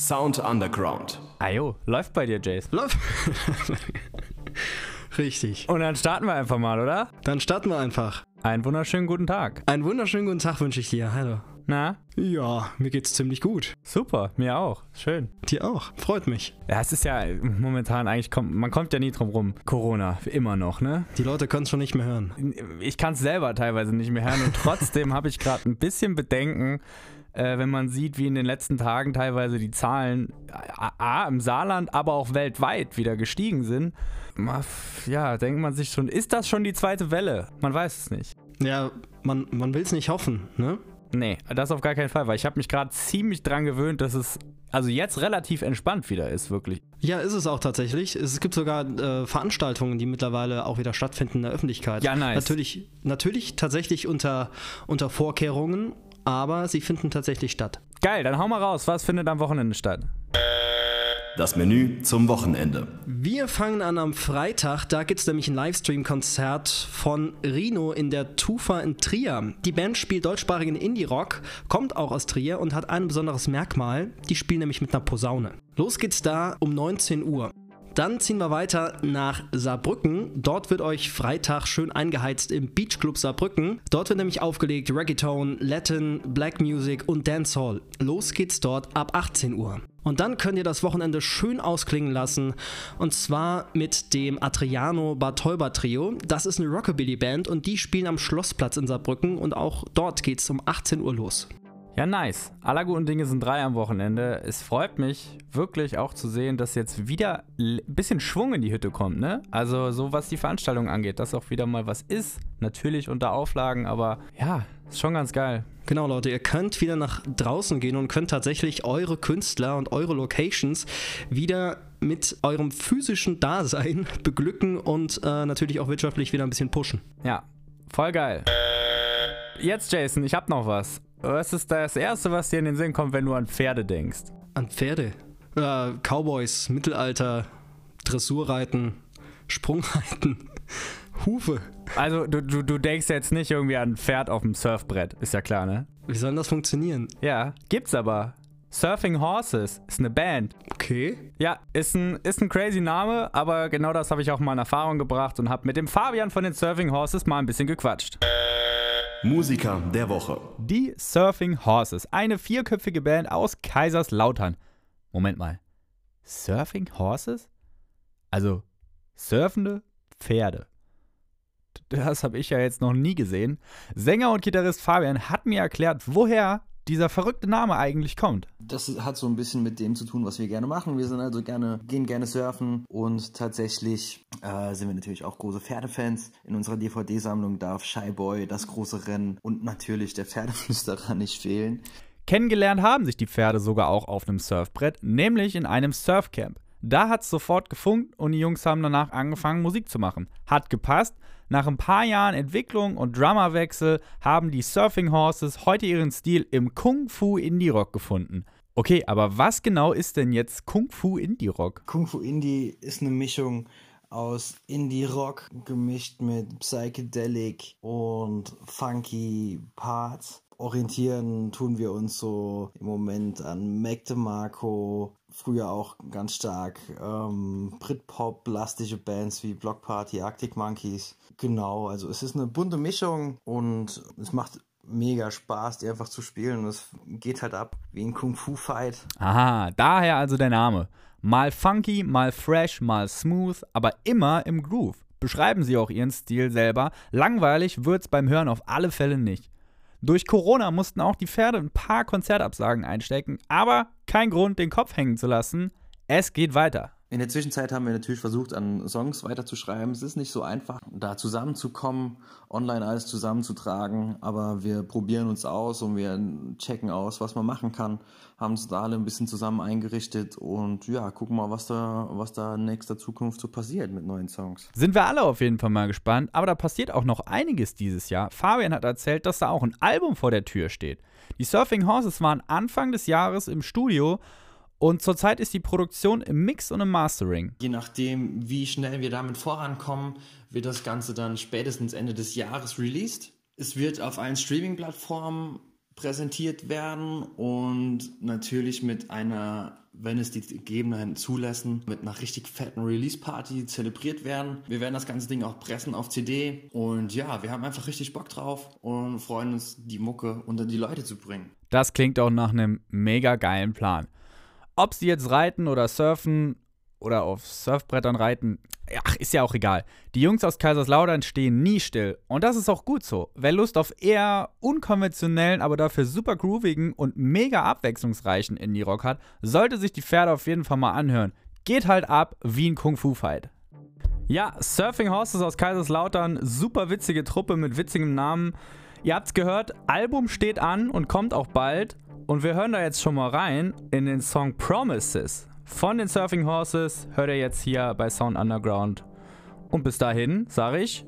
Sound Underground. Ajo, läuft bei dir, Jace. Läuft. Richtig. Und dann starten wir einfach mal, oder? Dann starten wir einfach. Einen wunderschönen guten Tag. Einen wunderschönen guten Tag wünsche ich dir. Hallo. Na? Ja, mir geht's ziemlich gut. Super, mir auch. Schön. Dir auch. Freut mich. Ja, es ist ja momentan eigentlich, kommt, man kommt ja nie drum rum. Corona, immer noch, ne? Die Leute können es schon nicht mehr hören. Ich kann es selber teilweise nicht mehr hören und trotzdem habe ich gerade ein bisschen Bedenken, äh, wenn man sieht, wie in den letzten Tagen teilweise die Zahlen A, A, im Saarland, aber auch weltweit wieder gestiegen sind. Ja, denkt man sich schon, ist das schon die zweite Welle? Man weiß es nicht. Ja, man, man will es nicht hoffen, ne? Nee, das auf gar keinen Fall, weil ich habe mich gerade ziemlich dran gewöhnt, dass es also jetzt relativ entspannt wieder ist, wirklich. Ja, ist es auch tatsächlich. Es gibt sogar äh, Veranstaltungen, die mittlerweile auch wieder stattfinden in der Öffentlichkeit. Ja, nice. Natürlich, natürlich tatsächlich unter, unter Vorkehrungen, aber sie finden tatsächlich statt. Geil, dann hau mal raus. Was findet am Wochenende statt? Das Menü zum Wochenende. Wir fangen an am Freitag. Da gibt es nämlich ein Livestream-Konzert von Rino in der Tufa in Trier. Die Band spielt deutschsprachigen Indie-Rock, kommt auch aus Trier und hat ein besonderes Merkmal. Die spielen nämlich mit einer Posaune. Los geht's da um 19 Uhr. Dann ziehen wir weiter nach Saarbrücken. Dort wird euch Freitag schön eingeheizt im Beach Club Saarbrücken. Dort wird nämlich aufgelegt Reggaeton, Latin, Black Music und Dancehall. Los geht's dort ab 18 Uhr. Und dann könnt ihr das Wochenende schön ausklingen lassen. Und zwar mit dem Adriano Bartolba Trio. Das ist eine Rockabilly-Band und die spielen am Schlossplatz in Saarbrücken. Und auch dort geht's um 18 Uhr los. Ja, nice. Aller guten Dinge sind drei am Wochenende. Es freut mich wirklich auch zu sehen, dass jetzt wieder ein bisschen Schwung in die Hütte kommt, ne? Also so was die Veranstaltung angeht, dass auch wieder mal was ist. Natürlich unter Auflagen, aber ja, ist schon ganz geil. Genau, Leute, ihr könnt wieder nach draußen gehen und könnt tatsächlich eure Künstler und eure Locations wieder mit eurem physischen Dasein beglücken und äh, natürlich auch wirtschaftlich wieder ein bisschen pushen. Ja, voll geil. Jetzt, Jason, ich hab noch was. Was ist das Erste, was dir in den Sinn kommt, wenn du an Pferde denkst? An Pferde? Äh, Cowboys, Mittelalter, Dressurreiten, Sprungreiten, Hufe. Also du, du, du denkst jetzt nicht irgendwie an ein Pferd auf dem Surfbrett, ist ja klar, ne? Wie soll denn das funktionieren? Ja, gibt's aber. Surfing Horses ist eine Band. Okay. Ja, ist ein, ist ein crazy Name, aber genau das habe ich auch mal in Erfahrung gebracht und habe mit dem Fabian von den Surfing Horses mal ein bisschen gequatscht. Musiker der Woche. Die Surfing Horses, eine vierköpfige Band aus Kaiserslautern. Moment mal. Surfing Horses? Also surfende Pferde. Das habe ich ja jetzt noch nie gesehen. Sänger und Gitarrist Fabian hat mir erklärt, woher dieser verrückte Name eigentlich kommt. Das hat so ein bisschen mit dem zu tun, was wir gerne machen. Wir sind also gerne, gehen gerne surfen und tatsächlich äh, sind wir natürlich auch große Pferdefans. In unserer DVD-Sammlung darf Shy Boy, das große Rennen und natürlich der Pferdeflüsterer nicht fehlen. Kennengelernt haben sich die Pferde sogar auch auf einem Surfbrett, nämlich in einem Surfcamp. Da hat es sofort gefunkt und die Jungs haben danach angefangen, Musik zu machen. Hat gepasst. Nach ein paar Jahren Entwicklung und Drummerwechsel haben die Surfing Horses heute ihren Stil im Kung Fu Indie Rock gefunden. Okay, aber was genau ist denn jetzt Kung Fu Indie Rock? Kung Fu Indie ist eine Mischung aus Indie Rock gemischt mit Psychedelic und funky Parts orientieren tun wir uns so im Moment an Mac DeMarco, früher auch ganz stark ähm, Britpop-lastige Bands wie Block Party, Arctic Monkeys. Genau, also es ist eine bunte Mischung und es macht mega Spaß, die einfach zu spielen. Und es geht halt ab wie ein Kung-Fu-Fight. Aha, daher also der Name. Mal funky, mal fresh, mal smooth, aber immer im Groove. Beschreiben sie auch ihren Stil selber. Langweilig wird's beim Hören auf alle Fälle nicht. Durch Corona mussten auch die Pferde ein paar Konzertabsagen einstecken, aber kein Grund, den Kopf hängen zu lassen. Es geht weiter. In der Zwischenzeit haben wir natürlich versucht, an Songs weiterzuschreiben. Es ist nicht so einfach, da zusammenzukommen, online alles zusammenzutragen, aber wir probieren uns aus und wir checken aus, was man machen kann, haben uns da alle ein bisschen zusammen eingerichtet und ja, gucken mal, was da, was da in nächster Zukunft so passiert mit neuen Songs. Sind wir alle auf jeden Fall mal gespannt, aber da passiert auch noch einiges dieses Jahr. Fabian hat erzählt, dass da auch ein Album vor der Tür steht. Die Surfing Horses waren Anfang des Jahres im Studio und zurzeit ist die Produktion im Mix und im Mastering. Je nachdem, wie schnell wir damit vorankommen, wird das Ganze dann spätestens Ende des Jahres released. Es wird auf allen Streaming-Plattformen präsentiert werden und natürlich mit einer, wenn es die Gegebenheiten zulassen, mit einer richtig fetten Release-Party zelebriert werden. Wir werden das ganze Ding auch pressen auf CD und ja, wir haben einfach richtig Bock drauf und freuen uns, die Mucke unter die Leute zu bringen. Das klingt auch nach einem mega geilen Plan. Ob sie jetzt reiten oder surfen oder auf Surfbrettern reiten, ach, ist ja auch egal. Die Jungs aus Kaiserslautern stehen nie still. Und das ist auch gut so. Wer Lust auf eher unkonventionellen, aber dafür super groovigen und mega abwechslungsreichen Indie-Rock hat, sollte sich die Pferde auf jeden Fall mal anhören. Geht halt ab wie ein Kung-Fu-Fight. Ja, Surfing Horses aus Kaiserslautern, super witzige Truppe mit witzigem Namen. Ihr habt's gehört, Album steht an und kommt auch bald. Und wir hören da jetzt schon mal rein in den Song Promises von den Surfing Horses. Hört ihr jetzt hier bei Sound Underground. Und bis dahin sage ich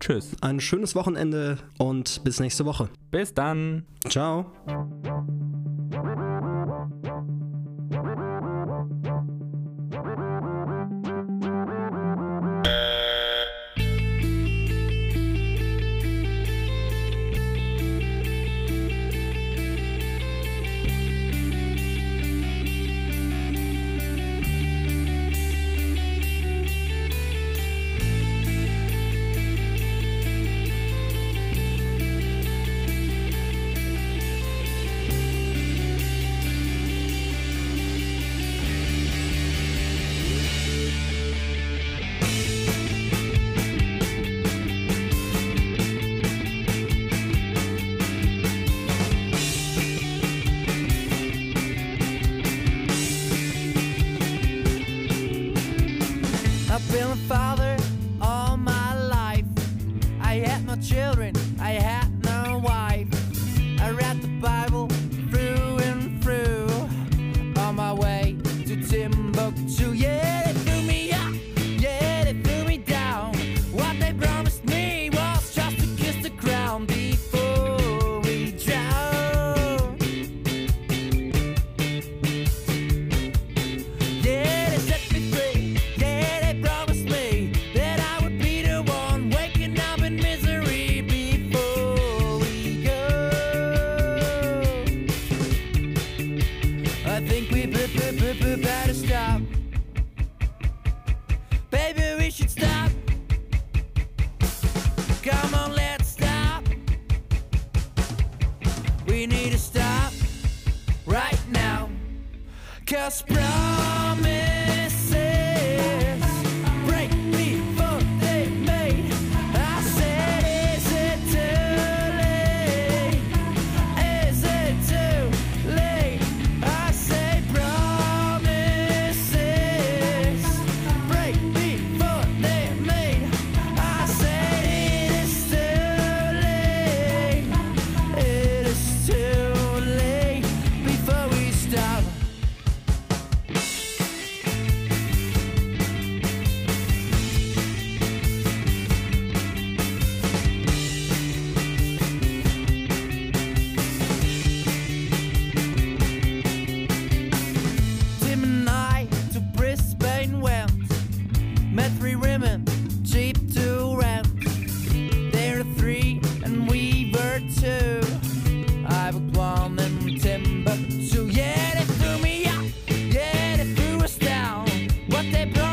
Tschüss. Ein schönes Wochenende und bis nächste Woche. Bis dann. Ciao. Children, I had stop. Baby, we should stop. Come on, let's stop. We need to stop right now. Cause promises te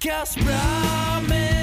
Cause promises